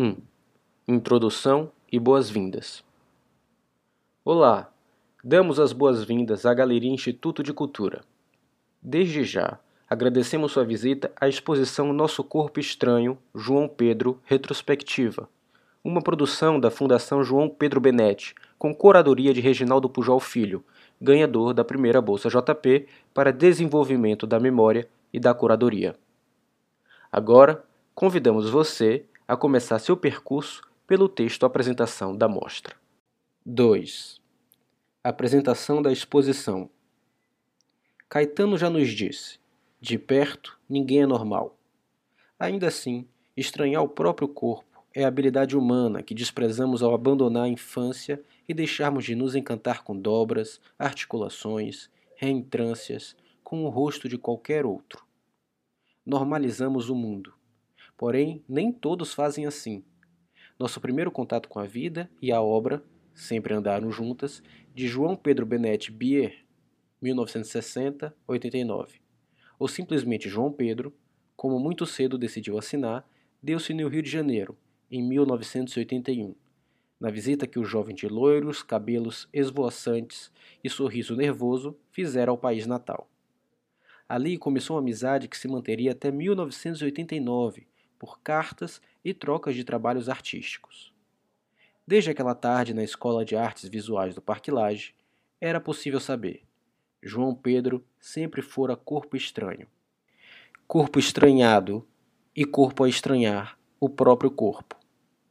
1. Introdução e boas-vindas. Olá, damos as boas-vindas à Galeria Instituto de Cultura. Desde já, agradecemos sua visita à exposição Nosso Corpo Estranho, João Pedro, Retrospectiva, uma produção da Fundação João Pedro Benetti, com curadoria de Reginaldo Pujol Filho, ganhador da primeira Bolsa JP para Desenvolvimento da Memória e da Curadoria. Agora, convidamos você a começar seu percurso pelo texto Apresentação da Mostra. 2. Apresentação da exposição. Caetano já nos disse: de perto, ninguém é normal. Ainda assim, estranhar o próprio corpo é a habilidade humana que desprezamos ao abandonar a infância e deixarmos de nos encantar com dobras, articulações, reentrâncias, com o rosto de qualquer outro. Normalizamos o mundo Porém, nem todos fazem assim. Nosso primeiro contato com a vida e a obra, sempre andaram juntas, de João Pedro Benetti Bier, 1960-89, ou simplesmente João Pedro, como muito cedo decidiu assinar, deu-se no Rio de Janeiro, em 1981, na visita que o jovem de loiros, cabelos esvoaçantes e sorriso nervoso fizera ao país natal. Ali começou uma amizade que se manteria até 1989, por cartas e trocas de trabalhos artísticos. Desde aquela tarde na Escola de Artes Visuais do Parque Lage, era possível saber. João Pedro sempre fora corpo estranho. Corpo estranhado e corpo a estranhar o próprio corpo.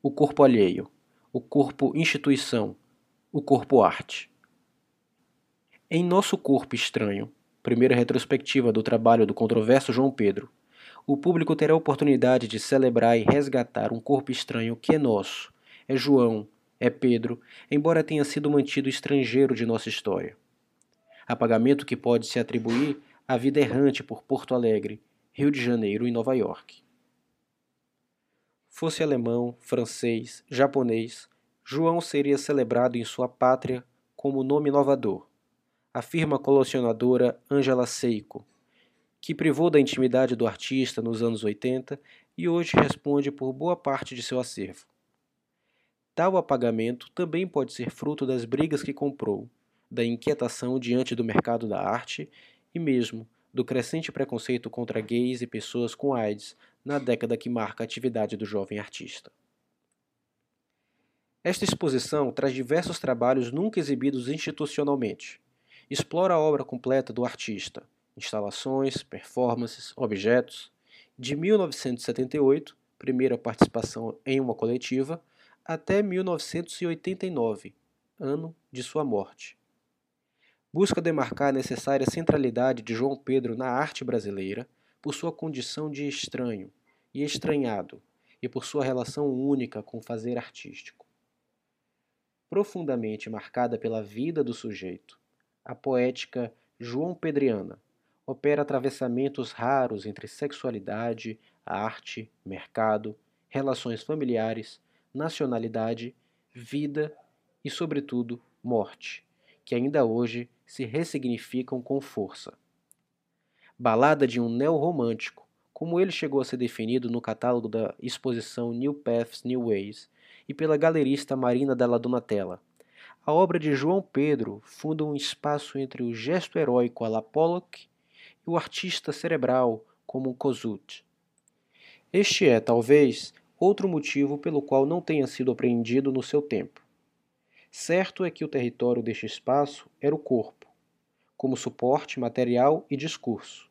O corpo alheio, o corpo instituição, o corpo arte. Em Nosso Corpo Estranho, primeira retrospectiva do trabalho do controverso João Pedro, o público terá a oportunidade de celebrar e resgatar um corpo estranho que é nosso, é João, é Pedro, embora tenha sido mantido estrangeiro de nossa história. Apagamento que pode se atribuir à vida errante por Porto Alegre, Rio de Janeiro e Nova York. Fosse alemão, francês, japonês, João seria celebrado em sua pátria como nome inovador, afirma a colecionadora Angela Seiko, que privou da intimidade do artista nos anos 80 e hoje responde por boa parte de seu acervo. Tal apagamento também pode ser fruto das brigas que comprou, da inquietação diante do mercado da arte e mesmo do crescente preconceito contra gays e pessoas com AIDS na década que marca a atividade do jovem artista. Esta exposição traz diversos trabalhos nunca exibidos institucionalmente. Explora a obra completa do artista, instalações, performances, objetos. De 1978, primeira participação em uma coletiva, até 1989, ano de sua morte. Busca demarcar a necessária centralidade de João Pedro na arte brasileira por sua condição de estranho e estranhado e por sua relação única com o fazer artístico. Profundamente marcada pela vida do sujeito, a poética João Pedriana opera atravessamentos raros entre sexualidade, arte, mercado, relações familiares, nacionalidade, vida e, sobretudo, morte, que ainda hoje se ressignificam com força. Balada de um neorromântico, como ele chegou a ser definido no catálogo da exposição New Paths, New Ways e pela galerista Marina Della Donatella. A obra de João Pedro funda um espaço entre o gesto heróico à la Pollock o artista cerebral, como Kosuth. Este é, talvez, outro motivo pelo qual não tenha sido apreendido no seu tempo. Certo é que o território deste espaço era o corpo, como suporte material e discurso.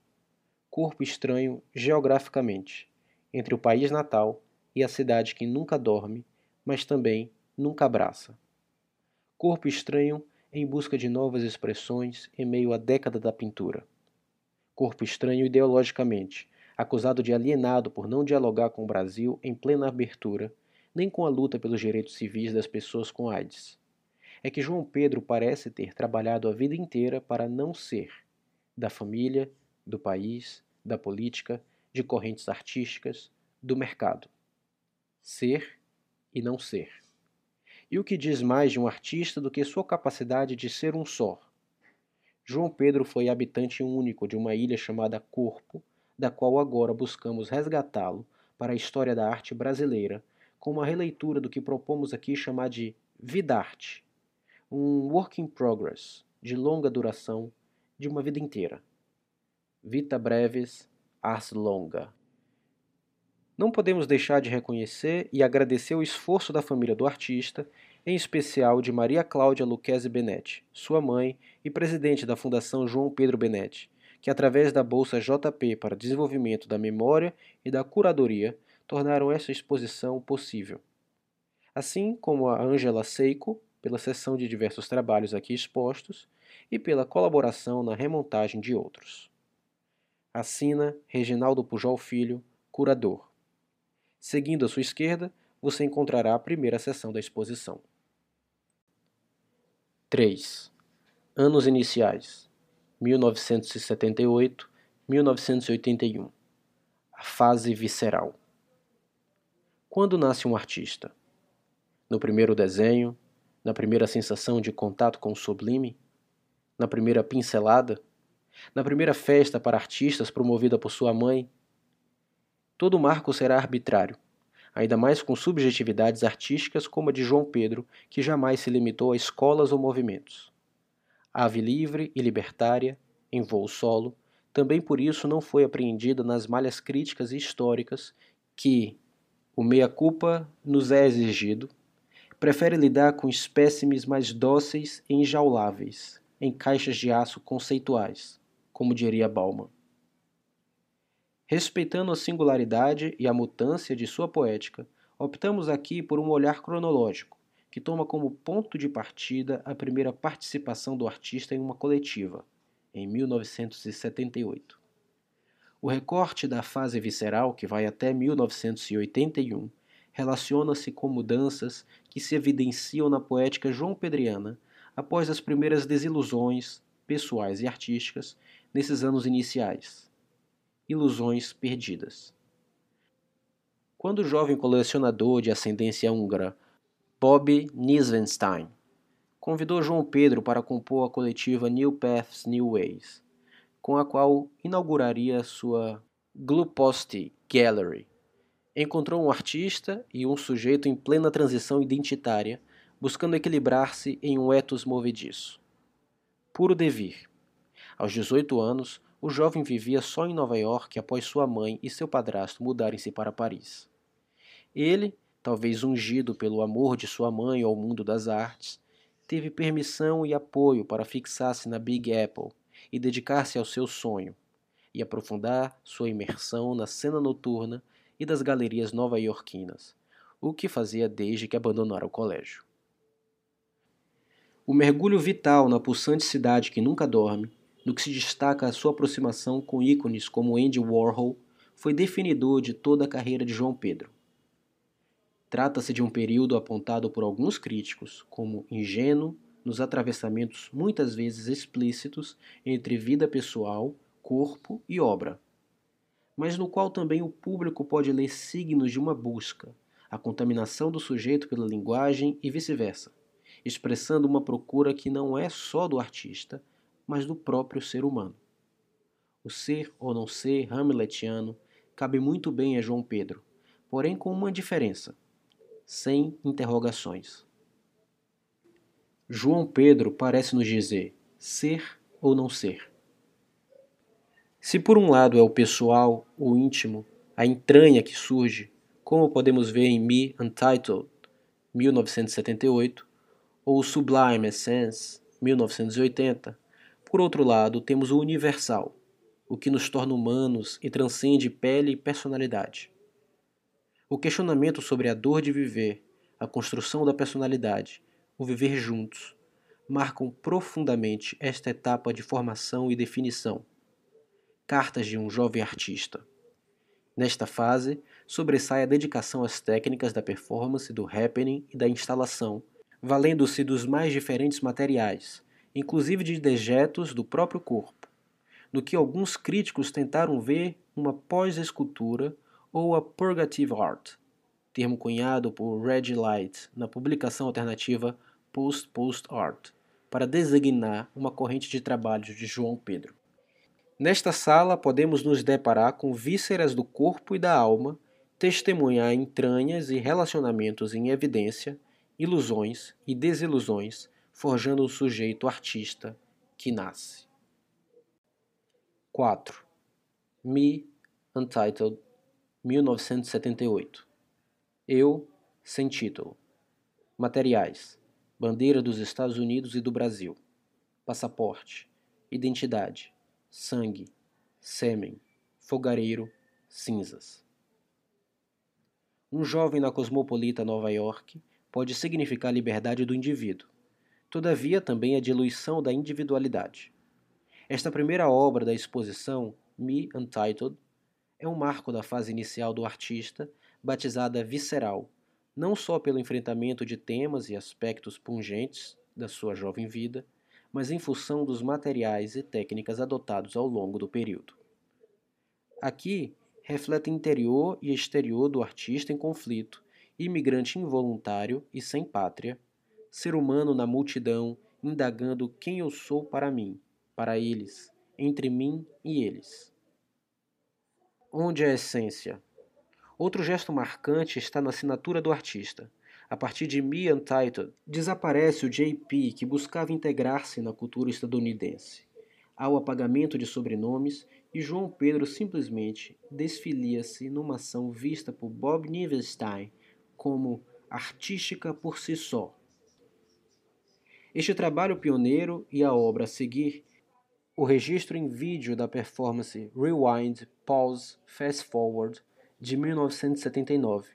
Corpo estranho geograficamente, entre o país natal e a cidade que nunca dorme, mas também nunca abraça. Corpo estranho em busca de novas expressões em meio à década da pintura corpo estranho ideologicamente, acusado de alienado por não dialogar com o Brasil em plena abertura, nem com a luta pelos direitos civis das pessoas com AIDS. É que João Pedro parece ter trabalhado a vida inteira para não ser da família, do país, da política, de correntes artísticas, do mercado. Ser e não ser. E o que diz mais de um artista do que sua capacidade de ser um só, João Pedro foi habitante único de uma ilha chamada Corpo, da qual agora buscamos resgatá-lo para a história da arte brasileira, com uma releitura do que propomos aqui chamar de vidarte, um work in progress de longa duração de uma vida inteira. Vita brevis, ars longa. Não podemos deixar de reconhecer e agradecer o esforço da família do artista, em especial de Maria Cláudia Lucchese Benetti, sua mãe e presidente da Fundação João Pedro Benetti, que através da Bolsa JP para Desenvolvimento da Memória e da Curadoria tornaram essa exposição possível. Assim como a Ângela Seiko, pela sessão de diversos trabalhos aqui expostos, e pela colaboração na remontagem de outros. Assina Reginaldo Pujol Filho, curador. Seguindo à sua esquerda, você encontrará a primeira seção da exposição. 3. Anos iniciais: 1978-1981. A fase visceral. Quando nasce um artista? No primeiro desenho, na primeira sensação de contato com o sublime, na primeira pincelada, na primeira festa para artistas promovida por sua mãe. Todo marco será arbitrário, ainda mais com subjetividades artísticas como a de João Pedro, que jamais se limitou a escolas ou movimentos. Ave livre e libertária, em voo solo, também por isso não foi apreendida nas malhas críticas e históricas que, o meia-culpa nos é exigido, prefere lidar com espécimes mais dóceis e enjauláveis, em caixas de aço conceituais, como diria Bauman. Respeitando a singularidade e a mutância de sua poética, optamos aqui por um olhar cronológico, que toma como ponto de partida a primeira participação do artista em uma coletiva, em 1978. O recorte da fase visceral, que vai até 1981, relaciona-se com mudanças que se evidenciam na poética joão pedriana após as primeiras desilusões, pessoais e artísticas, nesses anos iniciais. Ilusões perdidas. Quando o jovem colecionador de ascendência húngara Bob Nisvenstein convidou João Pedro para compor a coletiva New Paths, New Ways, com a qual inauguraria sua Gluposti Gallery. Encontrou um artista e um sujeito em plena transição identitária buscando equilibrar-se em um ethos movediço. Puro devir. Aos 18 anos, o jovem vivia só em Nova York após sua mãe e seu padrasto mudarem-se para Paris. Ele, talvez ungido pelo amor de sua mãe ao mundo das artes, teve permissão e apoio para fixar-se na Big Apple e dedicar-se ao seu sonho, e aprofundar sua imersão na cena noturna e das galerias nova-iorquinas, o que fazia desde que abandonara o colégio. O mergulho vital na pulsante cidade que nunca dorme, no que se destaca a sua aproximação com ícones como Andy Warhol, foi definidor de toda a carreira de João Pedro. Trata-se de um período apontado por alguns críticos como ingênuo nos atravessamentos muitas vezes explícitos entre vida pessoal, corpo e obra, mas no qual também o público pode ler signos de uma busca, a contaminação do sujeito pela linguagem e vice-versa expressando uma procura que não é só do artista, mas do próprio ser humano. O ser ou não ser hamletiano cabe muito bem a João Pedro, porém com uma diferença: sem interrogações. João Pedro parece nos dizer ser ou não ser. Se por um lado é o pessoal, o íntimo, a entranha que surge, como podemos ver em Me Untitled, 1978, ou Sublime Essence, 1980, por outro lado, temos o universal, o que nos torna humanos e transcende pele e personalidade. O questionamento sobre a dor de viver, a construção da personalidade, o viver juntos, marcam profundamente esta etapa de formação e definição. Cartas de um jovem artista. Nesta fase, sobressai a dedicação às técnicas da performance, do happening e da instalação valendo-se dos mais diferentes materiais, inclusive de dejetos do próprio corpo, no que alguns críticos tentaram ver uma pós-escultura ou a purgative art, termo cunhado por Reggie Light na publicação alternativa Post-Post Art, para designar uma corrente de trabalhos de João Pedro. Nesta sala podemos nos deparar com vísceras do corpo e da alma testemunhar entranhas e relacionamentos em evidência, ilusões e desilusões, forjando um sujeito artista que nasce. 4. Me, Untitled, 1978. Eu, sem título. Materiais: bandeira dos Estados Unidos e do Brasil, passaporte, identidade, sangue, sêmen, fogareiro, cinzas. Um jovem na cosmopolita Nova York pode significar a liberdade do indivíduo, todavia também a diluição da individualidade. Esta primeira obra da exposição, Me Untitled, é um marco da fase inicial do artista, batizada visceral, não só pelo enfrentamento de temas e aspectos pungentes da sua jovem vida, mas em função dos materiais e técnicas adotados ao longo do período. Aqui, reflete interior e exterior do artista em conflito, imigrante involuntário e sem pátria, ser humano na multidão, indagando quem eu sou para mim, para eles, entre mim e eles. Onde é a essência? Outro gesto marcante está na assinatura do artista. A partir de Me Untitled, desaparece o JP que buscava integrar-se na cultura estadunidense. Há o apagamento de sobrenomes e João Pedro simplesmente desfilia-se numa ação vista por Bob Nivenstein como artística por si só. Este trabalho pioneiro e a obra a seguir, o registro em vídeo da performance Rewind, Pause, Fast Forward de 1979,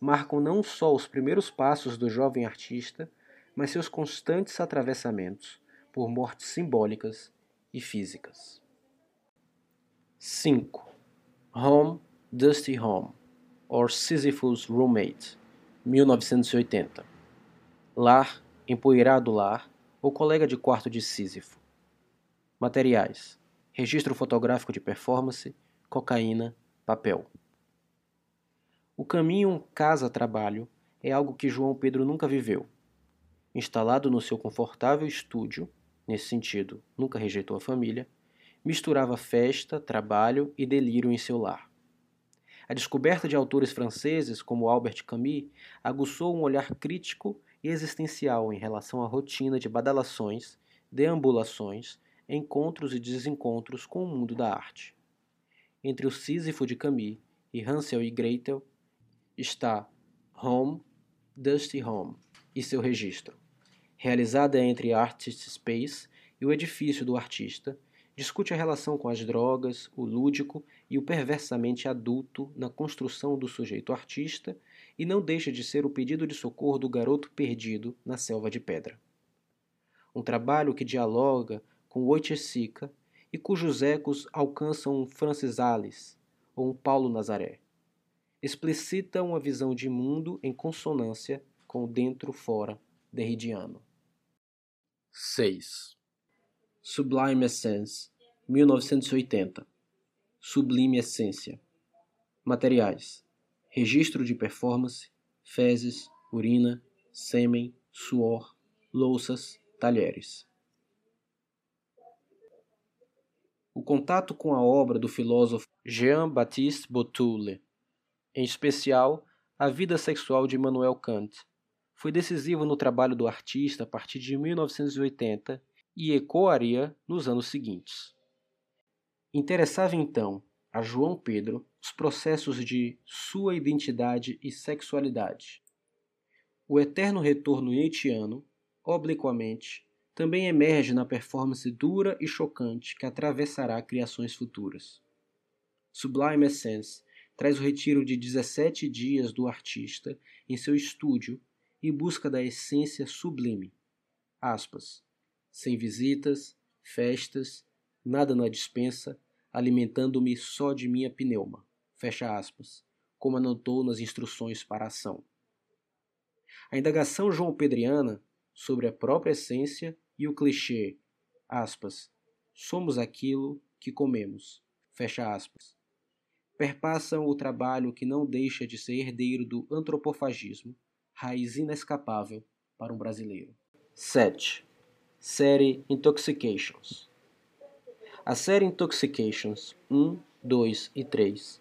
marcam não só os primeiros passos do jovem artista, mas seus constantes atravessamentos por mortes simbólicas e físicas. 5. Home, Dusty Home, or Sisyphus Roommate, 1980. Lar, empoeirado lar, ou colega de quarto de Sísifo. Materiais: registro fotográfico de performance, cocaína, papel. O caminho casa-trabalho é algo que João Pedro nunca viveu. Instalado no seu confortável estúdio, nesse sentido, nunca rejeitou a família, misturava festa, trabalho e delírio em seu lar. A descoberta de autores franceses como Albert Camus aguçou um olhar crítico existencial em relação à rotina de badalações, deambulações, encontros e desencontros com o mundo da arte. Entre o Sísifo de Camus e Hansel e Gretel está Home, Dusty Home e seu registro, realizada entre Artist Space e o edifício do artista, discute a relação com as drogas, o lúdico e o perversamente adulto na construção do sujeito artista e não deixa de ser o pedido de socorro do garoto perdido na selva de pedra. Um trabalho que dialoga com Oiticica e cujos ecos alcançam um Francis Alice ou um Paulo Nazaré. Explicita uma visão de mundo em consonância com o dentro-fora derridiano. 6. Sublime Essence, 1980. Sublime Essência. Materiais: registro de performance, fezes, urina, sêmen, suor, louças, talheres. O contato com a obra do filósofo Jean-Baptiste Boutule, em especial a vida sexual de Immanuel Kant, foi decisivo no trabalho do artista a partir de 1980 e ecoaria nos anos seguintes. Interessava então a João Pedro os processos de sua identidade e sexualidade. O eterno retorno nietzschiano, obliquamente, também emerge na performance dura e chocante que atravessará criações futuras. Sublime Essence traz o retiro de 17 dias do artista em seu estúdio em busca da essência sublime. Aspas sem visitas, festas, nada na dispensa, alimentando-me só de minha pneuma. Fecha aspas, como anotou nas instruções para a ação. A indagação João Pedriana sobre a própria essência e o clichê, aspas, somos aquilo que comemos, fecha aspas, perpassam o trabalho que não deixa de ser herdeiro do antropofagismo, raiz inescapável para um brasileiro. 7 série Intoxications. A série Intoxications 1, 2 e 3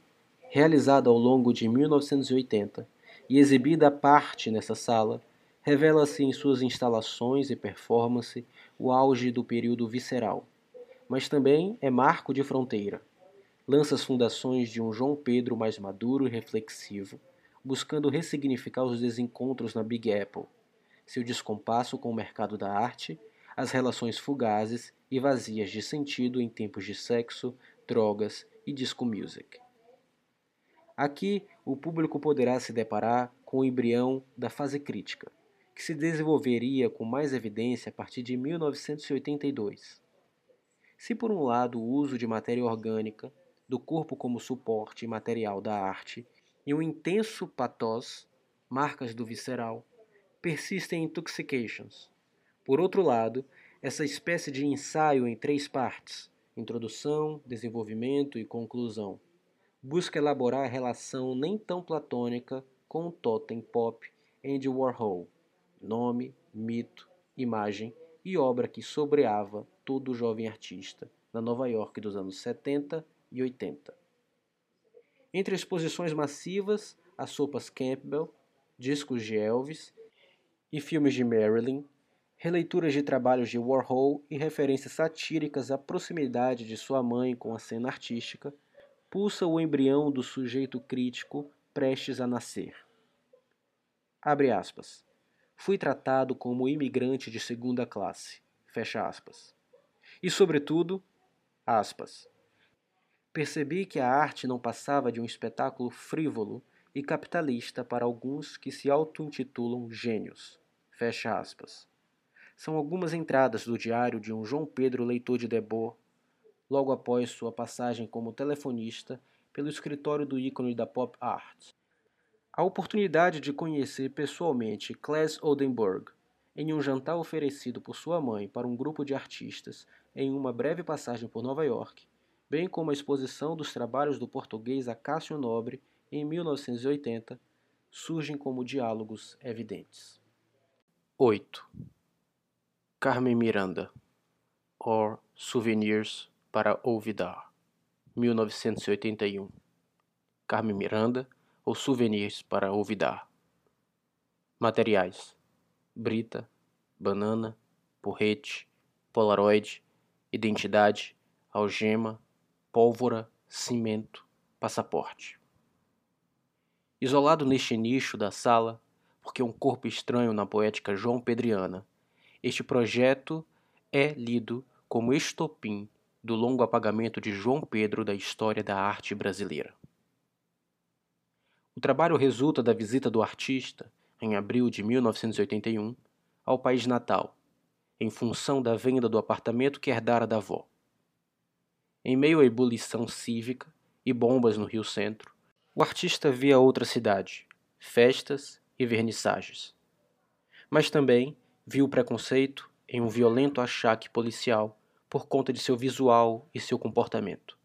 realizada ao longo de 1980 e exibida à parte nessa sala, revela-se em suas instalações e performance o auge do período visceral, mas também é marco de fronteira. Lança as fundações de um João Pedro mais maduro e reflexivo, buscando ressignificar os desencontros na Big Apple, seu descompasso com o mercado da arte, as relações fugazes e vazias de sentido em tempos de sexo, drogas e disco music. Aqui, o público poderá se deparar com o embrião da fase crítica, que se desenvolveria com mais evidência a partir de 1982. Se, por um lado, o uso de matéria orgânica, do corpo como suporte material da arte, e um intenso pathos, marcas do visceral, persistem em Intoxications. Por outro lado, essa espécie de ensaio em três partes, introdução, desenvolvimento e conclusão, busca elaborar a relação nem tão platônica com o totem pop Andy Warhol, nome, mito, imagem e obra que sobreava todo jovem artista na Nova York dos anos 70 e 80. Entre exposições massivas, as sopas Campbell, discos de Elvis e filmes de Marilyn, releituras de trabalhos de Warhol e referências satíricas à proximidade de sua mãe com a cena artística, pulsa o embrião do sujeito crítico prestes a nascer. Abre aspas. Fui tratado como imigrante de segunda classe. Fecha aspas. E, sobretudo, aspas. Percebi que a arte não passava de um espetáculo frívolo e capitalista para alguns que se auto-intitulam gênios. Fecha aspas. São algumas entradas do diário de um João Pedro leitor de Debord logo após sua passagem como telefonista pelo escritório do ícone da pop art. A oportunidade de conhecer pessoalmente Claes Oldenburg em um jantar oferecido por sua mãe para um grupo de artistas em uma breve passagem por Nova York, bem como a exposição dos trabalhos do português Acácio Nobre em 1980, surgem como diálogos evidentes. 8. Carmen Miranda or Souvenirs para Olvidar, 1981. Carmen Miranda ou Souvenirs para Olvidar. Materiais: brita, banana, porrete, polaroid, identidade, algema, pólvora, cimento, passaporte. Isolado neste nicho da sala, porque um corpo estranho na poética João Pedriana, este projeto é lido como estopim do longo apagamento de João Pedro da história da arte brasileira. O trabalho resulta da visita do artista, em abril de 1981, ao país natal, em função da venda do apartamento que herdara da avó. Em meio à ebulição cívica e bombas no Rio Centro, o artista via outra cidade, festas e vernissagens. Mas também viu o preconceito em um violento achaque policial por conta de seu visual e seu comportamento.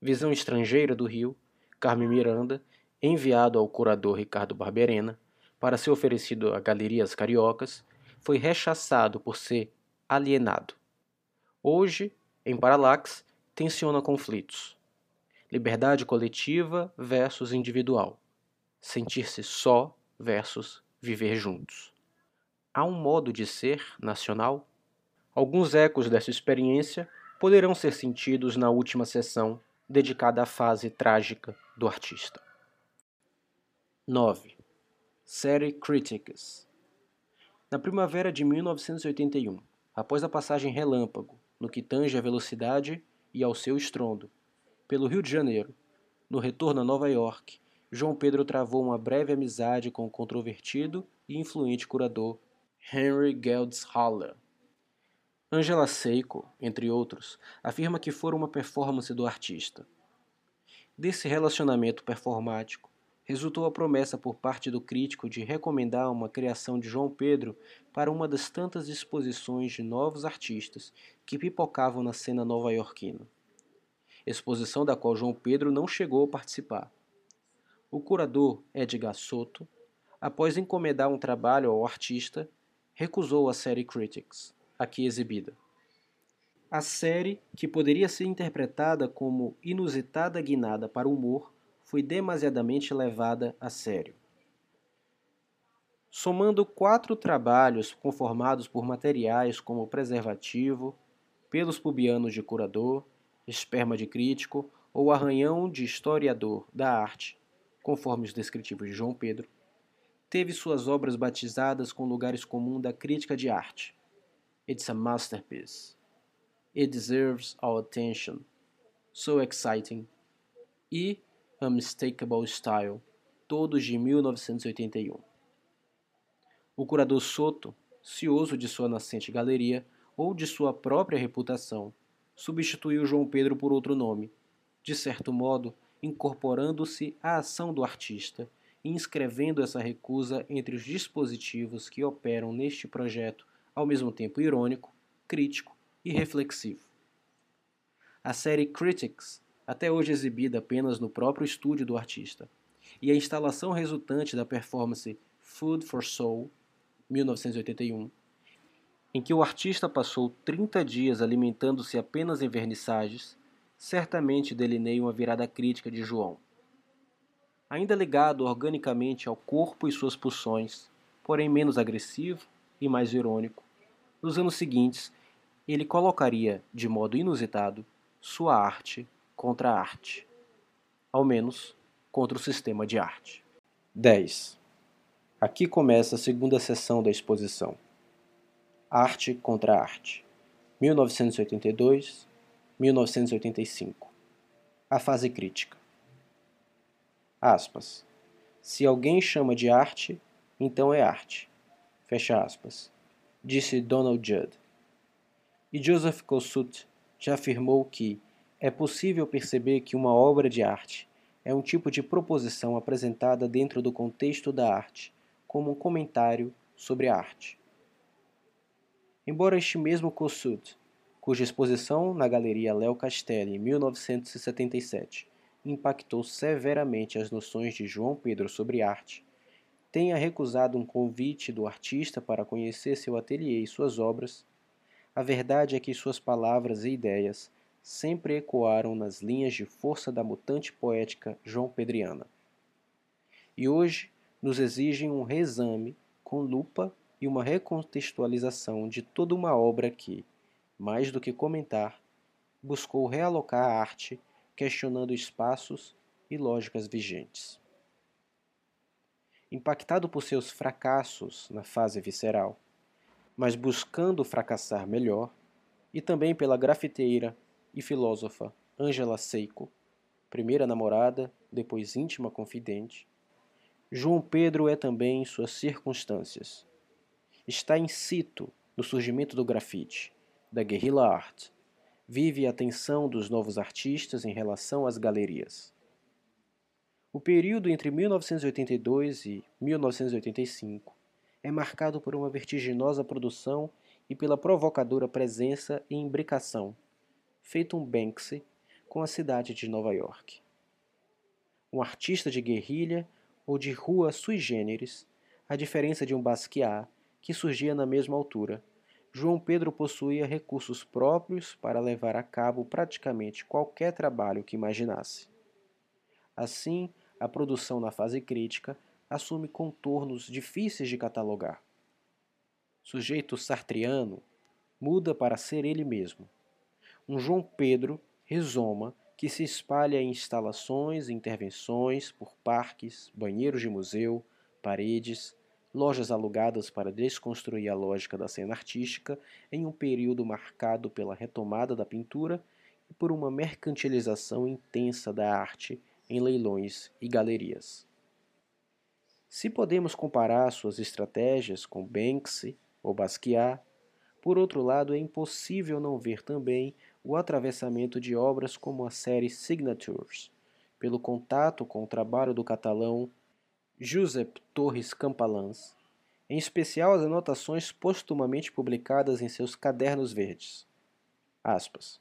Visão estrangeira do Rio, Carmen Miranda, enviado ao curador Ricardo Barberena para ser oferecido a galerias cariocas, foi rechaçado por ser alienado. Hoje, em Parallax, tensiona conflitos. Liberdade coletiva versus individual. Sentir-se só versus viver juntos. Há um modo de ser nacional Alguns ecos dessa experiência poderão ser sentidos na última sessão dedicada à fase trágica do artista. 9. Série Critics Na primavera de 1981, após a passagem relâmpago, no que tange à velocidade e ao seu estrondo, pelo Rio de Janeiro, no retorno a Nova York, João Pedro travou uma breve amizade com o controvertido e influente curador Henry Geldshaller, Angela Seiko, entre outros, afirma que fora uma performance do artista. Desse relacionamento performático, resultou a promessa por parte do crítico de recomendar uma criação de João Pedro para uma das tantas exposições de novos artistas que pipocavam na cena nova-iorquina. Exposição da qual João Pedro não chegou a participar. O curador Edgar Soto, após encomendar um trabalho ao artista, recusou a série Critics aqui exibida. A série, que poderia ser interpretada como inusitada guinada para o humor, foi demasiadamente levada a sério. Somando quatro trabalhos conformados por materiais como preservativo, pelos pubianos de curador, esperma de crítico ou arranhão de historiador da arte, conforme os descritivos de João Pedro, teve suas obras batizadas com lugares comuns da crítica de arte. It's a masterpiece. It deserves our attention. So exciting. E Unmistakable Style, todos de 1981. O curador Soto, cioso de sua nascente galeria ou de sua própria reputação, substituiu João Pedro por outro nome, de certo modo incorporando-se à ação do artista inscrevendo essa recusa entre os dispositivos que operam neste projeto ao mesmo tempo irônico, crítico e reflexivo. A série Critics, até hoje exibida apenas no próprio estúdio do artista, e a instalação resultante da performance Food for Soul, 1981, em que o artista passou 30 dias alimentando-se apenas em vernissagens, certamente delineiam a virada crítica de João. Ainda ligado organicamente ao corpo e suas pulsões, porém menos agressivo e mais irônico, nos anos seguintes ele colocaria, de modo inusitado, sua arte contra a arte. Ao menos, contra o sistema de arte. 10. Aqui começa a segunda sessão da exposição. Arte contra Arte, 1982-1985. A fase crítica. Aspas. Se alguém chama de arte, então é arte. Fecha aspas. Disse Donald Judd. E Joseph Kossuth já afirmou que é possível perceber que uma obra de arte é um tipo de proposição apresentada dentro do contexto da arte como um comentário sobre a arte. Embora este mesmo Kossuth, cuja exposição na Galeria Léo Castelli em 1977 impactou severamente as noções de João Pedro sobre arte, tenha recusado um convite do artista para conhecer seu ateliê e suas obras, a verdade é que suas palavras e ideias sempre ecoaram nas linhas de força da mutante poética João Pedriana. E hoje, nos exigem um reexame com lupa e uma recontextualização de toda uma obra que, mais do que comentar, buscou realocar a arte, questionando espaços e lógicas vigentes. Impactado por seus fracassos na fase visceral, mas buscando fracassar melhor, e também pela grafiteira e filósofa Angela Seiko, primeira namorada, depois íntima confidente, João Pedro é também suas circunstâncias. Está in situ no surgimento do grafite, da guerrilla art. Vive a tensão dos novos artistas em relação às galerias. O período entre 1982 e 1985 é marcado por uma vertiginosa produção e pela provocadora presença e imbricação, feito um Banksy com a cidade de Nova York. Um artista de guerrilha ou de rua sui generis, a diferença de um Basquiat, que surgia na mesma altura. João Pedro possuía recursos próprios para levar a cabo praticamente qualquer trabalho que imaginasse. Assim, a produção na fase crítica assume contornos difíceis de catalogar. Sujeito sartriano muda para ser ele mesmo. Um João Pedro rizoma que se espalha em instalações e intervenções por parques, banheiros de museu, paredes, lojas alugadas para desconstruir a lógica da cena artística em um período marcado pela retomada da pintura e por uma mercantilização intensa da arte em leilões e galerias. Se podemos comparar suas estratégias com Banksy ou Basquiat, por outro lado, é impossível não ver também o atravessamento de obras como a série Signatures, pelo contato com o trabalho do catalão Josep Torres Campalans, em especial as anotações postumamente publicadas em seus cadernos verdes. Aspas.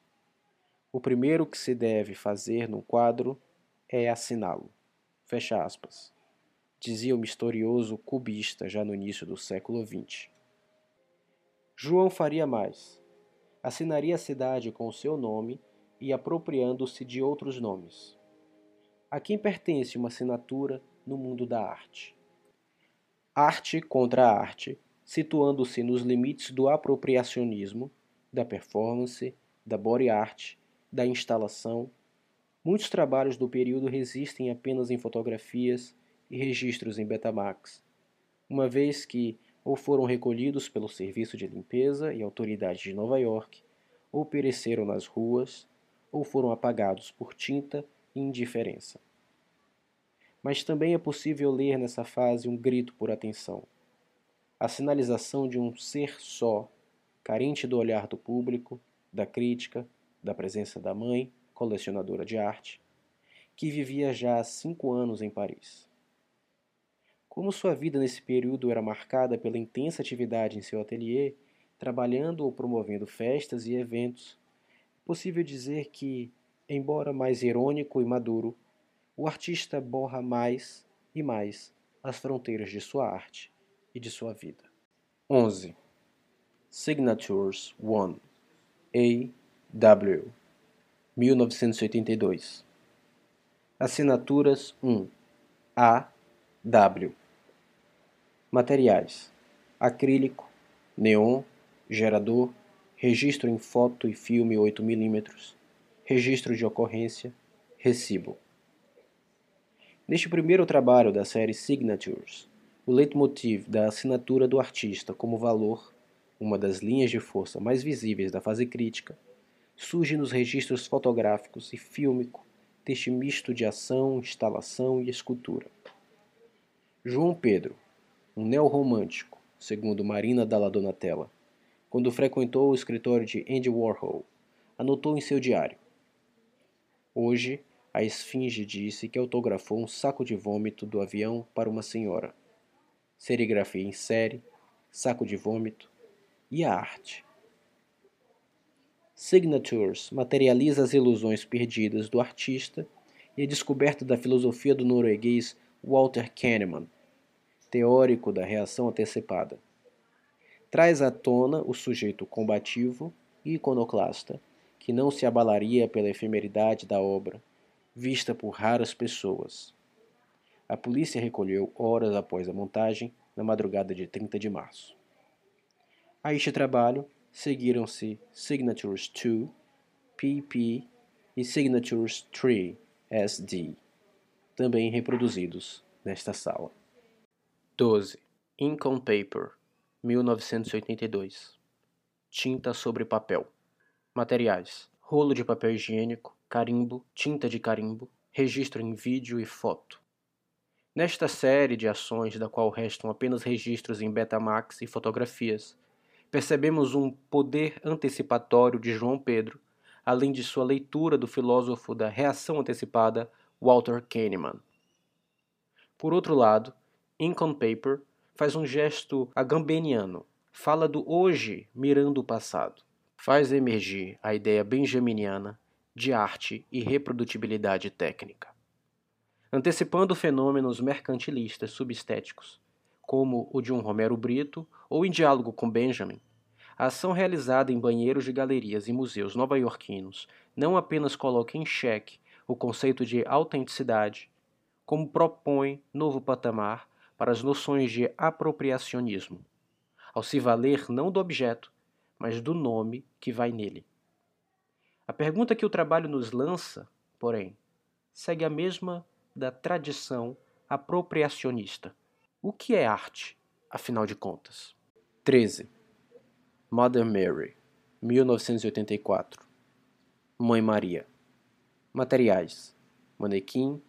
O primeiro que se deve fazer num quadro é assiná-lo. Fecha aspas. Dizia o misterioso cubista já no início do século XX. João faria mais assinaria a cidade com o seu nome e apropriando-se de outros nomes. A quem pertence uma assinatura no mundo da arte? Arte contra a arte, situando-se nos limites do apropriacionismo, da performance, da body art, da instalação. Muitos trabalhos do período resistem apenas em fotografias e registros em Betamax, uma vez que ou foram recolhidos pelo Serviço de Limpeza e autoridades de Nova York, ou pereceram nas ruas, ou foram apagados por tinta e indiferença. Mas também é possível ler nessa fase um grito por atenção. A sinalização de um ser só, carente do olhar do público, da crítica, da presença da mãe, colecionadora de arte, que vivia já há cinco anos em Paris. Como sua vida nesse período era marcada pela intensa atividade em seu ateliê, trabalhando ou promovendo festas e eventos, é possível dizer que, embora mais irônico e maduro, o artista borra mais e mais as fronteiras de sua arte e de sua vida. 11. Signatures 1 A. W. 1982 Assinaturas 1 A. W. Materiais: acrílico, neon, gerador, registro em foto e filme 8mm, registro de ocorrência, recibo. Neste primeiro trabalho da série Signatures, o leitmotiv da assinatura do artista como valor, uma das linhas de força mais visíveis da fase crítica, surge nos registros fotográficos e fílmico deste misto de ação, instalação e escultura. João Pedro, um neorromântico, segundo Marina Dalla Donatella, quando frequentou o escritório de Andy Warhol, anotou em seu diário: Hoje a esfinge disse que autografou um saco de vômito do avião para uma senhora. Serigrafia em série, saco de vômito e a arte. Signatures materializa as ilusões perdidas do artista e a descoberta da filosofia do norueguês Walter Kahneman, teórico da reação antecipada. Traz à tona o sujeito combativo e iconoclasta, que não se abalaria pela efemeridade da obra, vista por raras pessoas. A polícia recolheu horas após a montagem, na madrugada de 30 de março. A este trabalho seguiram-se Signatures 2, PP e Signatures 3, SD, também reproduzidos nesta sala. 12. Ink on Paper, 1982. Tinta sobre papel. Materiais: rolo de papel higiênico, carimbo, tinta de carimbo, registro em vídeo e foto. Nesta série de ações, da qual restam apenas registros em Betamax e fotografias, percebemos um poder antecipatório de João Pedro, além de sua leitura do filósofo da reação antecipada Walter Kahneman. Por outro lado, Ink on Paper faz um gesto agambeniano, fala do hoje mirando o passado, faz emergir a ideia benjaminiana de arte e reprodutibilidade técnica. Antecipando fenômenos mercantilistas subestéticos, como o de um Romero Brito ou em diálogo com Benjamin, a ação realizada em banheiros de galerias e museus nova-iorquinos não apenas coloca em xeque o conceito de autenticidade, como propõe novo patamar para as noções de apropriacionismo, ao se valer não do objeto, mas do nome que vai nele. A pergunta que o trabalho nos lança, porém, segue a mesma da tradição apropriacionista. O que é arte, afinal de contas? 13. Mother Mary, 1984. Mãe Maria. Materiais: manequim,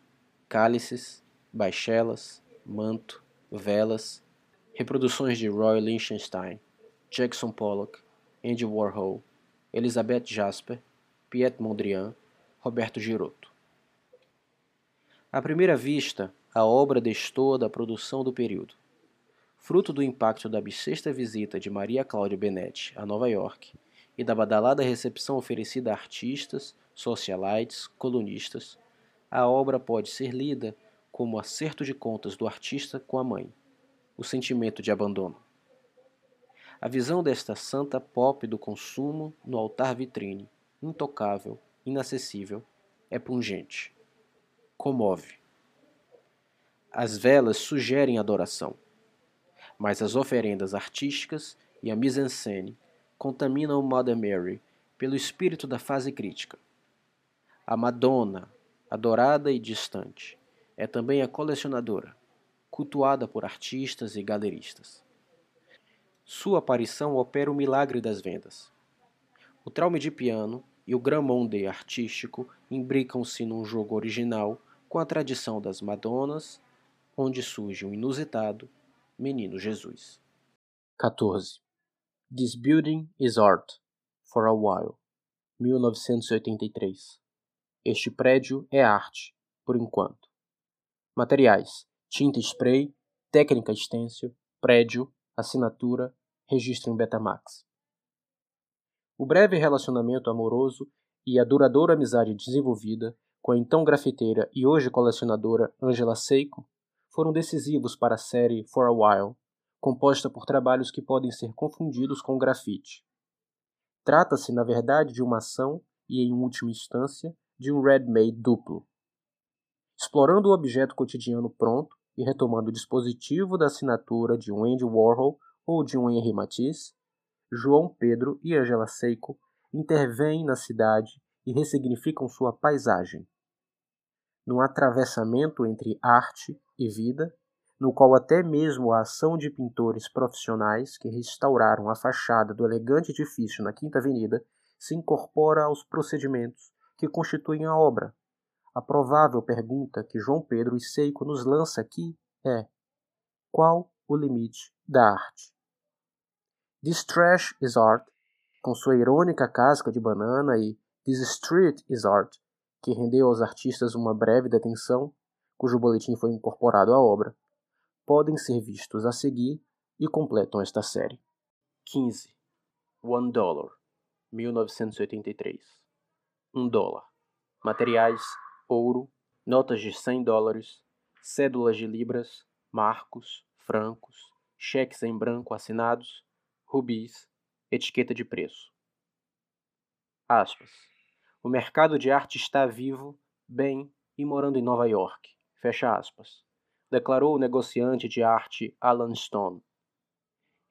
cálices, baixelas, manto, velas, reproduções de Roy Lichtenstein, Jackson Pollock, Andy Warhol, Elizabeth Jasper, Piet Mondrian, Roberto Girotto. À primeira vista, a obra destoa da produção do período. Fruto do impacto da bissexta visita de Maria Cláudia Benetti a Nova York e da badalada recepção oferecida a artistas, socialites, colunistas, a obra pode ser lida como acerto de contas do artista com a mãe, o sentimento de abandono. A visão desta santa pop do consumo no altar vitrine intocável, inacessível, é pungente. comove. As velas sugerem adoração, mas as oferendas artísticas e a mise-en-scène contaminam Mother Mary pelo espírito da fase crítica. A Madonna, adorada e distante, é também a colecionadora, cultuada por artistas e galeristas. Sua aparição opera o milagre das vendas. O traume de piano e o Gramonde artístico imbricam-se num jogo original com a tradição das Madonas, onde surge um inusitado Menino Jesus. 14. This Building is Art, for a While, 1983. Este prédio é arte, por enquanto. Materiais: tinta spray, técnica stencil, prédio, assinatura, registro em Betamax. O breve relacionamento amoroso e a duradoura amizade desenvolvida com a então grafiteira e hoje colecionadora Angela Seiko foram decisivos para a série For a While, composta por trabalhos que podem ser confundidos com grafite. Trata-se, na verdade, de uma ação e, em última instância, de um ready-made duplo. Explorando o objeto cotidiano pronto e retomando o dispositivo da assinatura de um Andy Warhol ou de um Henri Matisse, João Pedro e Angela Seiko intervêm na cidade e ressignificam sua paisagem. Num atravessamento entre arte e vida, no qual até mesmo a ação de pintores profissionais que restauraram a fachada do elegante edifício na Quinta Avenida se incorpora aos procedimentos que constituem a obra. A provável pergunta que João Pedro e Seiko nos lança aqui é: qual o limite da arte? This trash is art, com sua irônica casca de banana, e This street is art, que rendeu aos artistas uma breve detenção, cujo boletim foi incorporado à obra, podem ser vistos a seguir e completam esta série. 15. One Dollar, 1983. 1 um dólar. Materiais: ouro, notas de 100 dólares, cédulas de libras, marcos, francos, cheques em branco assinados, rubis, etiqueta de preço. Aspas. O mercado de arte está vivo, bem e morando em Nova York. Fecha aspas. Declarou o negociante de arte Alan Stone.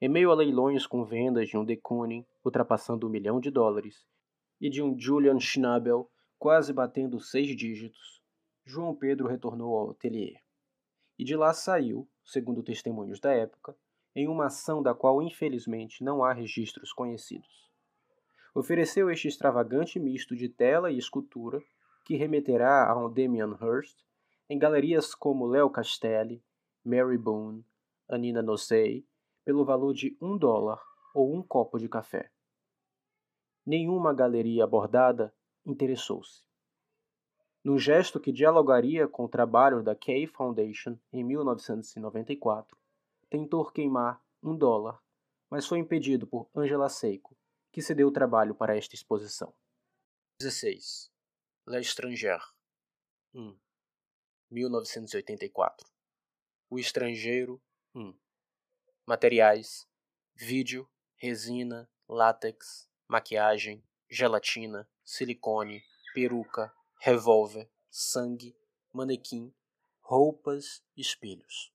Em meio a leilões com vendas de um de Kooning ultrapassando um milhão de dólares e de um Julian Schnabel quase batendo seis dígitos, João Pedro retornou ao ateliê. E de lá saiu, segundo testemunhos da época, em uma ação da qual infelizmente não há registros conhecidos. Ofereceu este extravagante misto de tela e escultura, que remeterá a um Damien Hirst, em galerias como Leo Castelli, Mary Boone, Anina Nosei, pelo valor de um dólar ou um copo de café. Nenhuma galeria abordada interessou-se. No gesto que dialogaria com o trabalho da Kay Foundation em 1994, tentou queimar um dólar, mas foi impedido por Angela Seiko, que cedeu o trabalho para esta exposição. 16. L'Étranger 1. 1984. O Estrangeiro 1. Materiais: vídeo, resina, látex, maquiagem, gelatina, silicone, peruca, revólver, sangue, manequim, roupas, espelhos.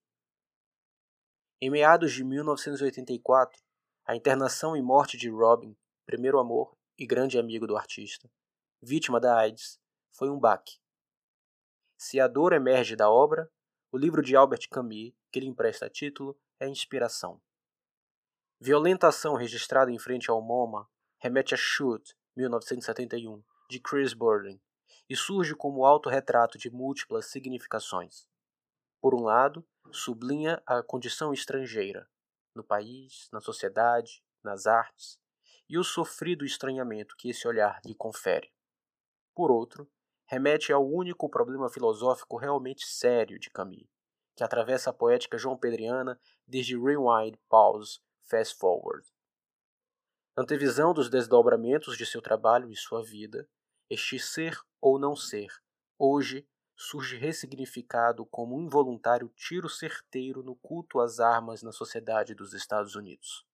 Em meados de 1984, a internação e morte de Robin, primeiro amor e grande amigo do artista, vítima da AIDS, foi um baque. Se a dor emerge da obra, o livro de Albert Camus, que lhe empresta título, é inspiração. Violenta ação registrada em frente ao MoMA remete a Shoot, 1971, de Chris Burden, e surge como autorretrato de múltiplas significações. Por um lado, sublinha a condição estrangeira, no país, na sociedade, nas artes, e o sofrido estranhamento que esse olhar lhe confere. Por outro, remete ao único problema filosófico realmente sério de Camus, que atravessa a poética joão pedriana desde Rewind, Pause, Fast Forward. Antevisão dos desdobramentos de seu trabalho e sua vida, este ser ou não ser, hoje surge ressignificado como um involuntário tiro certeiro no culto às armas na sociedade dos Estados Unidos.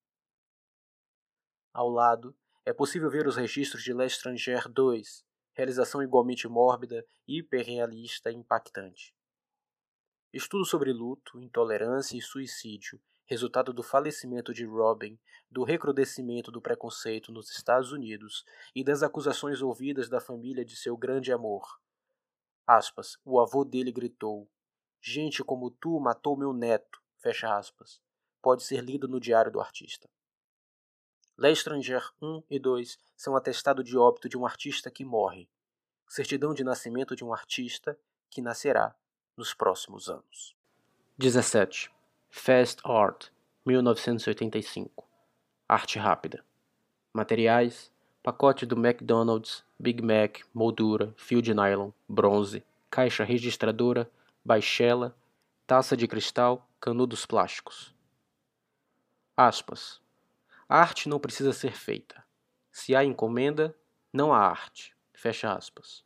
Ao lado, é possível ver os registros de L'Étranger II, realização igualmente mórbida, hiperrealista e impactante. Estudo sobre luto, intolerância e suicídio, resultado do falecimento de Robin, do recrudescimento do preconceito nos Estados Unidos e das acusações ouvidas da família de seu grande amor. Aspas, o avô dele gritou: Gente como tu matou meu neto. Fecha aspas. Pode ser lido no diário do artista. L'Estranger 1 e 2 são atestado de óbito de um artista que morre, certidão de nascimento de um artista que nascerá nos próximos anos. 17. Fast Art, 1985. Arte rápida. Materiais: pacote do McDonald's, Big Mac, moldura, fio de nylon, bronze, caixa registradora, baixela, taça de cristal, canudos plásticos. Aspas. A arte não precisa ser feita. Se há encomenda, não há arte. Fecha aspas.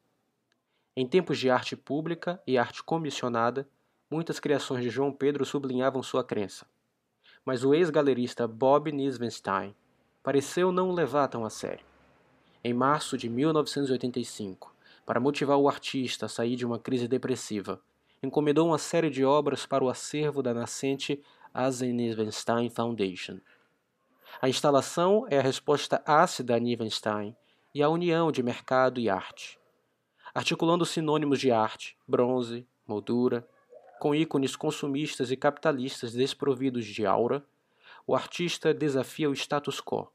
Em tempos de arte pública e arte comissionada, muitas criações de João Pedro sublinhavam sua crença. Mas o ex-galerista Bob Nisvenstein pareceu não o levar tão a sério. Em março de 1985, para motivar o artista a sair de uma crise depressiva, encomendou uma série de obras para o acervo da nascente Eisenstein Foundation. A instalação é a resposta ácida a Nivenstein e a união de mercado e arte. Articulando sinônimos de arte, bronze, moldura, com ícones consumistas e capitalistas desprovidos de aura, o artista desafia o status quo.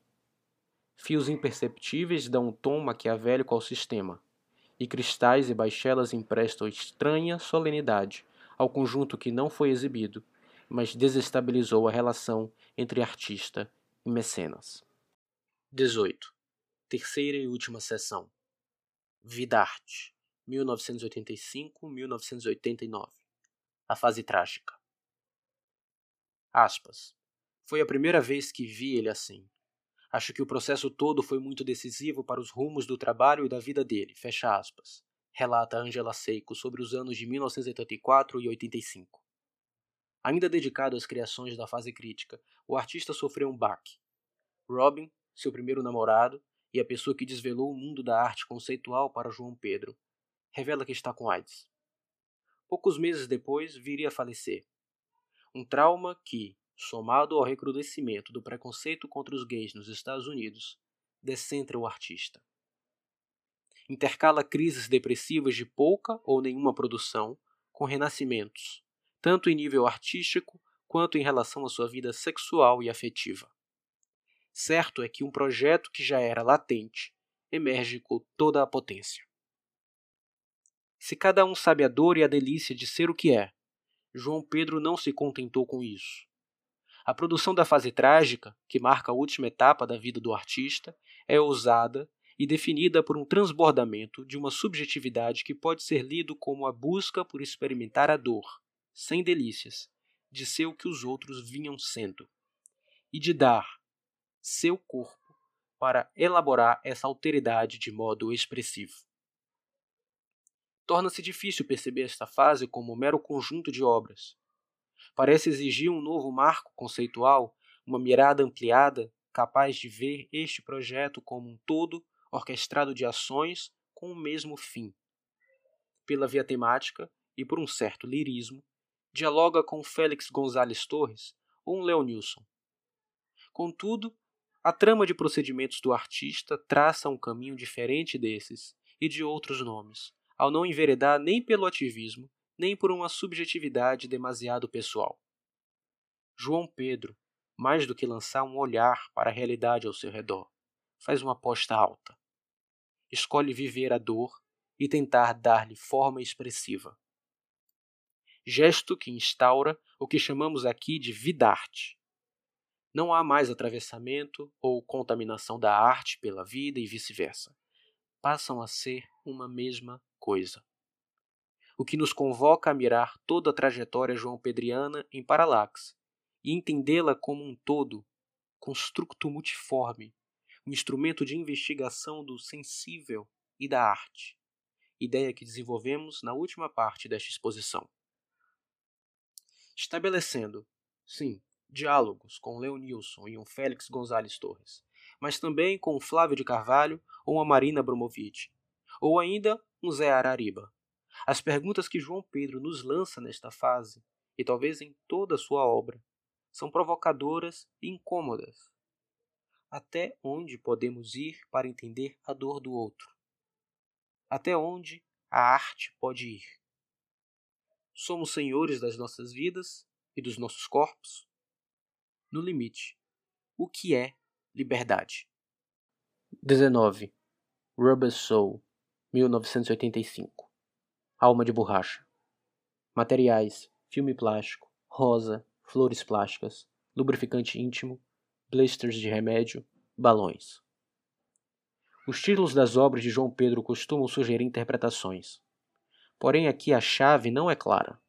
Fios imperceptíveis dão um tom maquiavélico ao sistema, e cristais e baixelas emprestam estranha solenidade ao conjunto que não foi exibido, mas desestabilizou a relação entre artista e mecenas. 18. Terceira e última sessão. Vidarte, 1985-1989. A fase trágica. Aspas. Foi a primeira vez que vi ele assim. Acho que o processo todo foi muito decisivo para os rumos do trabalho e da vida dele. Fecha aspas. Relata Angela Seiko sobre os anos de 1984 e 85. Ainda dedicado às criações da fase crítica, o artista sofreu um baque. Robin, seu primeiro namorado e a pessoa que desvelou o mundo da arte conceitual para João Pedro, revela que está com AIDS. Poucos meses depois, viria a falecer. Um trauma que, somado ao recrudescimento do preconceito contra os gays nos Estados Unidos, descentra o artista. Intercala crises depressivas de pouca ou nenhuma produção com renascimentos, tanto em nível artístico quanto em relação à sua vida sexual e afetiva. Certo é que um projeto que já era latente emerge com toda a potência. Se cada um sabe a dor e a delícia de ser o que é, João Pedro não se contentou com isso. A produção da fase trágica, que marca a última etapa da vida do artista, é ousada e definida por um transbordamento de uma subjetividade que pode ser lido como a busca por experimentar a dor, sem delícias, de ser o que os outros vinham sendo, e de dar seu corpo para elaborar essa alteridade de modo expressivo. Torna-se difícil perceber esta fase como um mero conjunto de obras. Parece exigir um novo marco conceitual, uma mirada ampliada, capaz de ver este projeto como um todo orquestrado de ações com o mesmo fim. Pela via temática e por um certo lirismo, dialoga com Félix González Torres ou um Leonilson. Contudo, a trama de procedimentos do artista traça um caminho diferente desses e de outros nomes, ao não enveredar nem pelo ativismo, nem por uma subjetividade demasiado pessoal. João Pedro, mais do que lançar um olhar para a realidade ao seu redor, faz uma aposta alta. Escolhe viver a dor e tentar dar-lhe forma expressiva gesto que instaura o que chamamos aqui de vidarte. Não há mais atravessamento ou contaminação da arte pela vida e vice-versa. Passam a ser uma mesma coisa. O que nos convoca a mirar toda a trajetória joão pedriana em paralaxe e entendê-la como um todo, constructo multiforme, um instrumento de investigação do sensível e da arte, ideia que desenvolvemos na última parte desta exposição estabelecendo, sim, diálogos com Leonilson e um Félix Gonzalez Torres, mas também com Flávio de Carvalho ou a Marina Bromovic, Ou ainda um Zé Arariba. As perguntas que João Pedro nos lança nesta fase, e talvez em toda a sua obra, são provocadoras e incômodas. Até onde podemos ir para entender a dor do outro? Até onde a arte pode ir? Somos senhores das nossas vidas e dos nossos corpos? No limite, o que é liberdade? 19. Rubber Soul, 1985. Alma de borracha. Materiais: filme plástico, rosa, flores plásticas, lubrificante íntimo, blisters de remédio, balões. Os títulos das obras de João Pedro costumam sugerir interpretações. Porém, aqui a chave não é clara.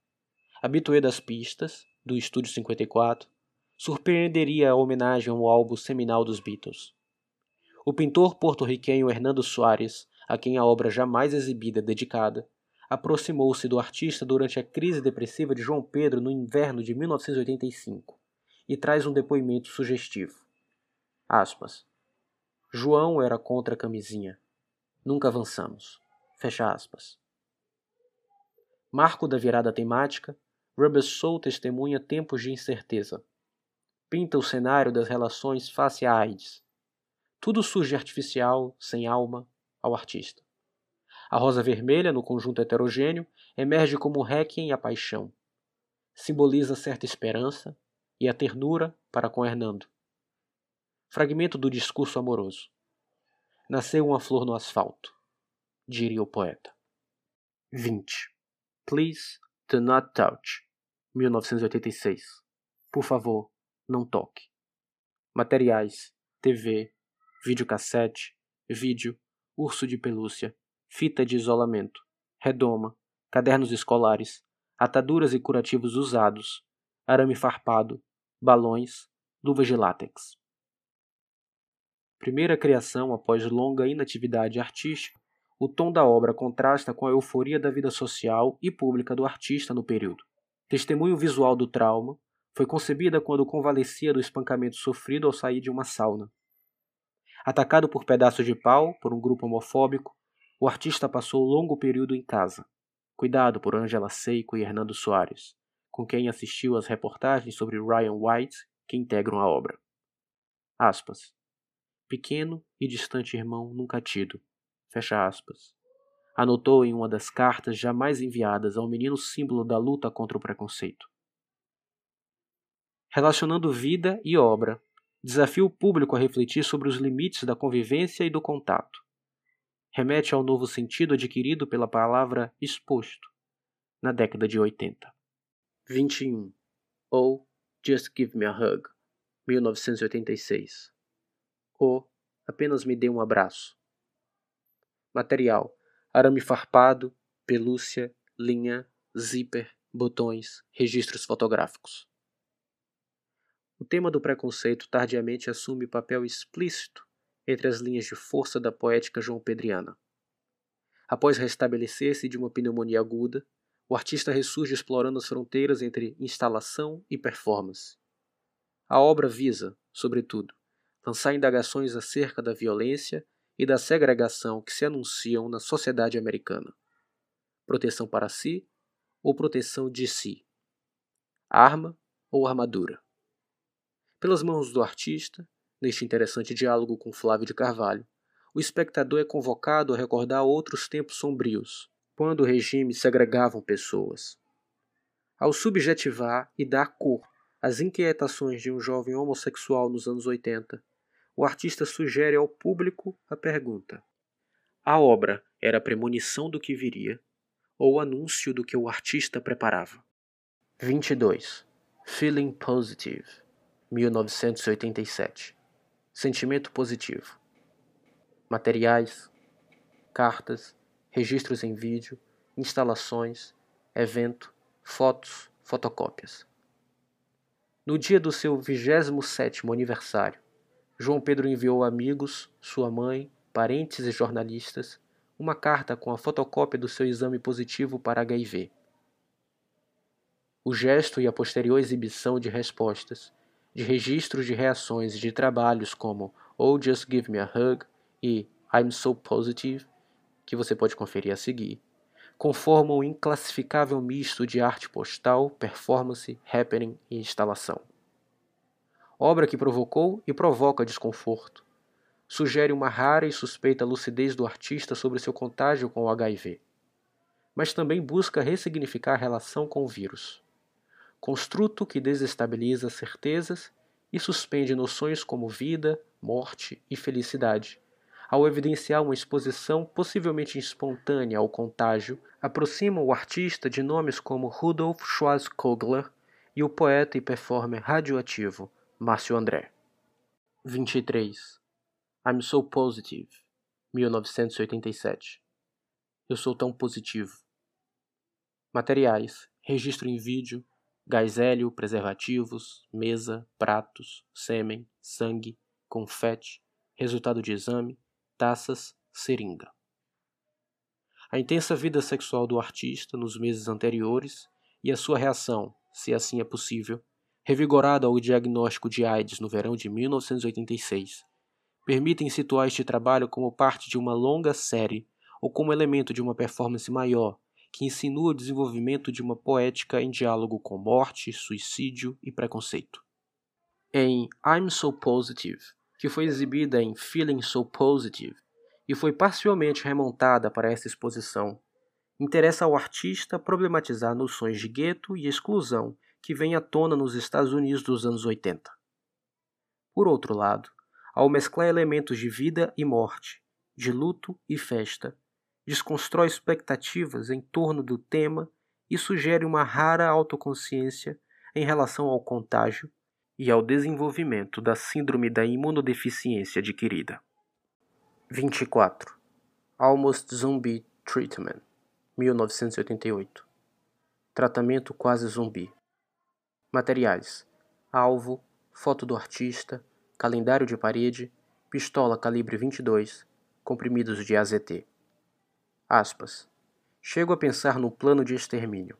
Habitué das pistas, do Estúdio 54, surpreenderia a homenagem ao álbum seminal dos Beatles. O pintor porto-riquenho Hernando Soares, a quem a obra jamais exibida é dedicada, aproximou-se do artista durante a crise depressiva de João Pedro no inverno de 1985 e traz um depoimento sugestivo. Aspas. João era contra a camisinha. Nunca avançamos. Fecha aspas. Marco da virada temática, Rubber Soul testemunha tempos de incerteza. Pinta o cenário das relações face à AIDS. Tudo surge artificial, sem alma, ao artista. A rosa vermelha, no conjunto heterogêneo, emerge como o requiem e a paixão. Simboliza certa esperança e a ternura para com Hernando. Fragmento do discurso amoroso. Nasceu uma flor no asfalto, diria o poeta. 20. Please do not touch. 1986. Por favor, não toque. Materiais: TV, videocassete, vídeo, urso de pelúcia, fita de isolamento, redoma, cadernos escolares, ataduras e curativos usados, arame farpado, balões, luvas de látex. Primeira criação após longa inatividade artística, o tom da obra contrasta com a euforia da vida social e pública do artista no período. Testemunho visual do trauma, foi concebida quando convalescia do espancamento sofrido ao sair de uma sauna. Atacado por pedaços de pau por um grupo homofóbico, o artista passou longo período em casa, cuidado por Angela Seiko e Hernando Soares, com quem assistiu às reportagens sobre Ryan White que integram a obra. Aspas. Pequeno e distante irmão nunca tido. Fecha aspas. Anotou em uma das cartas jamais enviadas ao menino símbolo da luta contra o preconceito. Relacionando vida e obra, desafia o público a refletir sobre os limites da convivência e do contato remete ao novo sentido adquirido pela palavra exposto na década de 80. 21. Ou Just Give Me a Hug, 1986. Ou Apenas Me Dê um Abraço. Material: arame farpado, pelúcia, linha, zíper, botões, registros fotográficos. O tema do preconceito tardiamente assume papel explícito entre as linhas de força da poética joão pedriana. Após restabelecer-se de uma pneumonia aguda, o artista ressurge explorando as fronteiras entre instalação e performance. A obra visa, sobretudo, lançar indagações acerca da violência e da segregação que se anunciam na sociedade americana. Proteção para si ou proteção de si? Arma ou armadura? Pelas mãos do artista, Neste interessante diálogo com Flávio de Carvalho, o espectador é convocado a recordar outros tempos sombrios, quando o regime segregavam pessoas. Ao subjetivar e dar cor às inquietações de um jovem homossexual nos anos 80, o artista sugere ao público a pergunta: a obra era premonição do que viria ou anúncio do que o artista preparava? 22. Feeling Positive, 1987 Sentimento positivo. Materiais, cartas, registros em vídeo, instalações, evento, fotos, fotocópias. No dia do seu 27º aniversário, João Pedro enviou a amigos, sua mãe, parentes e jornalistas uma carta com a fotocópia do seu exame positivo para HIV. O gesto e a posterior exibição de respostas de registros de reações de trabalhos como Oh Just Give Me a Hug e I'm So Positive, que você pode conferir a seguir, conformam um inclassificável misto de arte postal, performance, happening e instalação. Obra que provocou e provoca desconforto. Sugere uma rara e suspeita lucidez do artista sobre seu contágio com o HIV. Mas também busca ressignificar a relação com o vírus. Construto que desestabiliza certezas e suspende noções como vida, morte e felicidade ao evidenciar uma exposição possivelmente espontânea ao contágio, aproxima o artista de nomes como Rudolf Schwarzkogler e o poeta e performer radioativo Márcio André. 23. I'm So Positive, 1987. Eu sou tão positivo. Materiais: registro em vídeo, gás hélio, preservativos, mesa, pratos, sêmen, sangue, confete, resultado de exame, taças, seringa. A intensa vida sexual do artista nos meses anteriores e a sua reação, se assim é possível, revigorada ao diagnóstico de AIDS no verão de 1986, permitem situar este trabalho como parte de uma longa série ou como elemento de uma performance maior que insinua o desenvolvimento de uma poética em diálogo com morte, suicídio e preconceito. Em I'm So Positive, que foi exibida em Feeling So Positive e foi parcialmente remontada para essa exposição. Interessa ao artista problematizar noções de gueto e exclusão que vêm à tona nos Estados Unidos dos anos 80. Por outro lado, ao mesclar elementos de vida e morte, de luto e festa, desconstrói expectativas em torno do tema e sugere uma rara autoconsciência em relação ao contágio e ao desenvolvimento da síndrome da imunodeficiência adquirida. 24. Almost Zombie Treatment, 1988. Tratamento quase zumbi. Materiais: alvo, foto do artista, calendário de parede, pistola calibre 22, comprimidos de AZT. Aspas. Chego a pensar no plano de extermínio.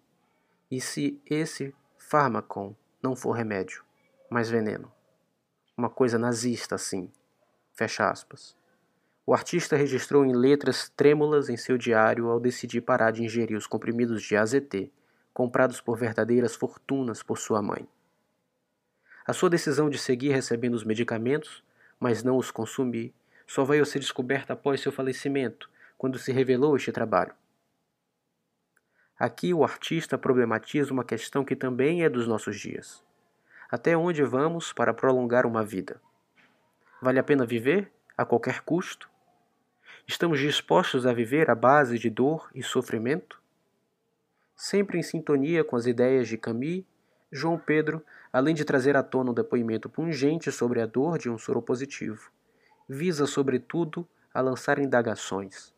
E se esse fármaco não for remédio? mais veneno. Uma coisa nazista, assim. Fecha aspas. O artista registrou em letras trêmulas em seu diário ao decidir parar de ingerir os comprimidos de AZT, comprados por verdadeiras fortunas por sua mãe. A sua decisão de seguir recebendo os medicamentos, mas não os consumir, só veio a ser descoberta após seu falecimento, quando se revelou este trabalho. Aqui o artista problematiza uma questão que também é dos nossos dias. Até onde vamos para prolongar uma vida? Vale a pena viver a qualquer custo? Estamos dispostos a viver à base de dor e sofrimento? Sempre em sintonia com as ideias de Camus, João Pedro, além de trazer à tona um depoimento pungente sobre a dor de um soro positivo, visa, sobretudo, a lançar indagações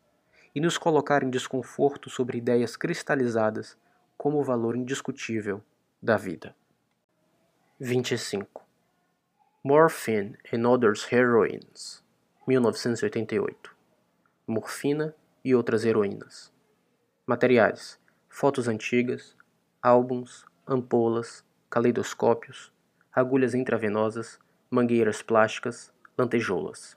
e nos colocar em desconforto sobre ideias cristalizadas como o valor indiscutível da vida. 25. Morphine and Others Heroines, 1988. Morfina e outras heroínas. Materiais: fotos antigas, álbuns, ampolas, caleidoscópios, agulhas intravenosas, mangueiras plásticas, lantejoulas.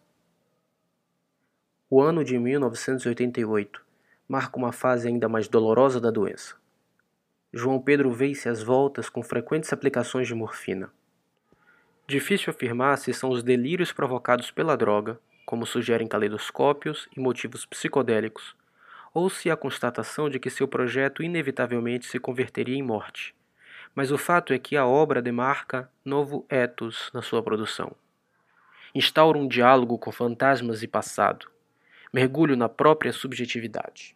O ano de 1988 marca uma fase ainda mais dolorosa da doença. João Pedro vê-se às voltas com frequentes aplicações de morfina. Difícil afirmar se são os delírios provocados pela droga, como sugerem caleidoscópios e motivos psicodélicos, ou se a constatação de que seu projeto inevitavelmente se converteria em morte. Mas o fato é que a obra demarca novo ethos na sua produção. Instaura um diálogo com fantasmas e passado, mergulho na própria subjetividade.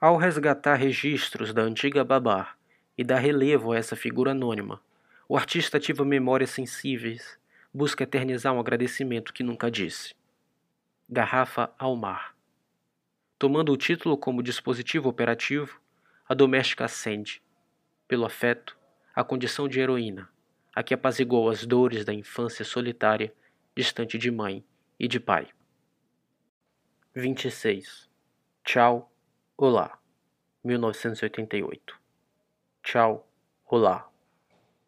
Ao resgatar registros da antiga Babar e dar relevo a essa figura anônima, o artista ativa memórias sensíveis, busca eternizar um agradecimento que nunca disse. Garrafa ao mar. Tomando o título como dispositivo operativo, a doméstica acende, pelo afeto, a condição de heroína, a que apaziguou as dores da infância solitária, distante de mãe e de pai. 26. Tchau Olá, 1988. Tchau, olá.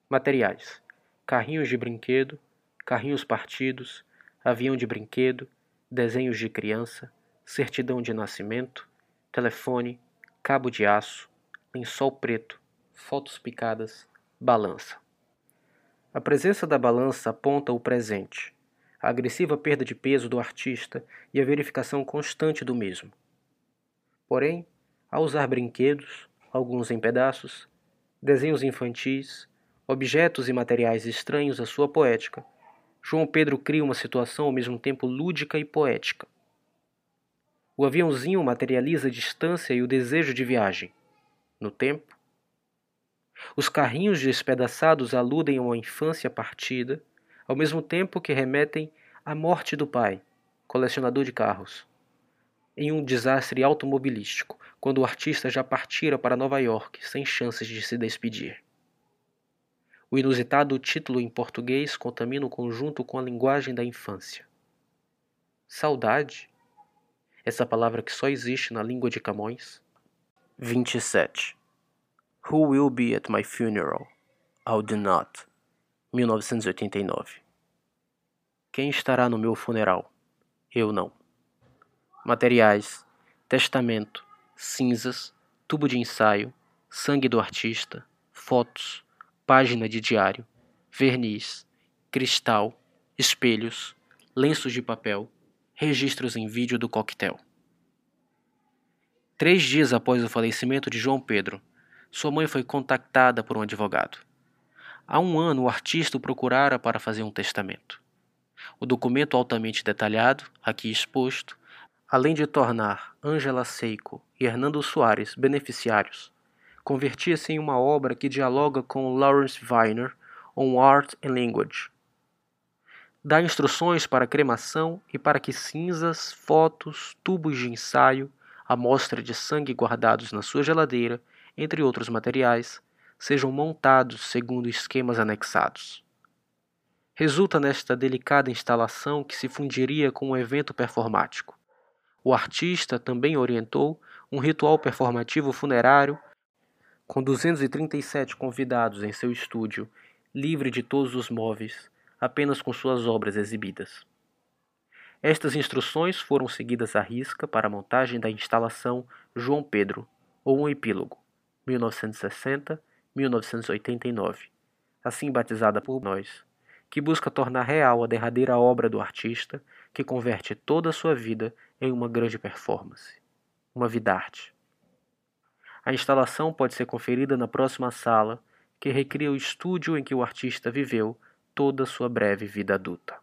Materiais: carrinhos de brinquedo, carrinhos partidos, avião de brinquedo, desenhos de criança, certidão de nascimento, telefone, cabo de aço, lençol preto, fotos picadas, balança. A presença da balança aponta o presente, a agressiva perda de peso do artista e a verificação constante do mesmo. Porém, ao usar brinquedos, alguns em pedaços, desenhos infantis, objetos e materiais estranhos à sua poética, João Pedro cria uma situação ao mesmo tempo lúdica e poética. O aviãozinho materializa a distância e o desejo de viagem, no tempo. Os carrinhos despedaçados aludem a uma infância partida, ao mesmo tempo que remetem à morte do pai, colecionador de carros, em um desastre automobilístico, quando o artista já partira para Nova York sem chances de se despedir. O inusitado título em português contamina o conjunto com a linguagem da infância. Saudade? Essa palavra que só existe na língua de Camões? 27. Who Will Be at My Funeral? I'll Do Not. 1989. Quem estará no meu funeral? Eu não. Materiais: testamento, cinzas, tubo de ensaio, sangue do artista, fotos, página de diário, verniz, cristal, espelhos, lenços de papel, registros em vídeo do coquetel. Três dias após o falecimento de João Pedro, sua mãe foi contactada por um advogado. Há um ano, o artista o procurara para fazer um testamento. O documento altamente detalhado, aqui exposto, além de tornar Ângela Seiko e Hernando Soares beneficiários, convertia-se em uma obra que dialoga com Lawrence Weiner on Art and Language. Dá instruções para cremação e para que cinzas, fotos, tubos de ensaio, amostra de sangue guardados na sua geladeira, entre outros materiais, sejam montados segundo esquemas anexados. Resulta nesta delicada instalação que se fundiria com um evento performático. O artista também orientou um ritual performativo funerário com 237 convidados em seu estúdio, livre de todos os móveis, apenas com suas obras exibidas. Estas instruções foram seguidas à risca para a montagem da instalação João Pedro, ou um epílogo, 1960-1989, assim batizada por nós, que busca tornar real a derradeira obra do artista que converte toda a sua vida em uma grande performance, uma vida arte. A instalação pode ser conferida na próxima sala, que recria o estúdio em que o artista viveu toda a sua breve vida adulta.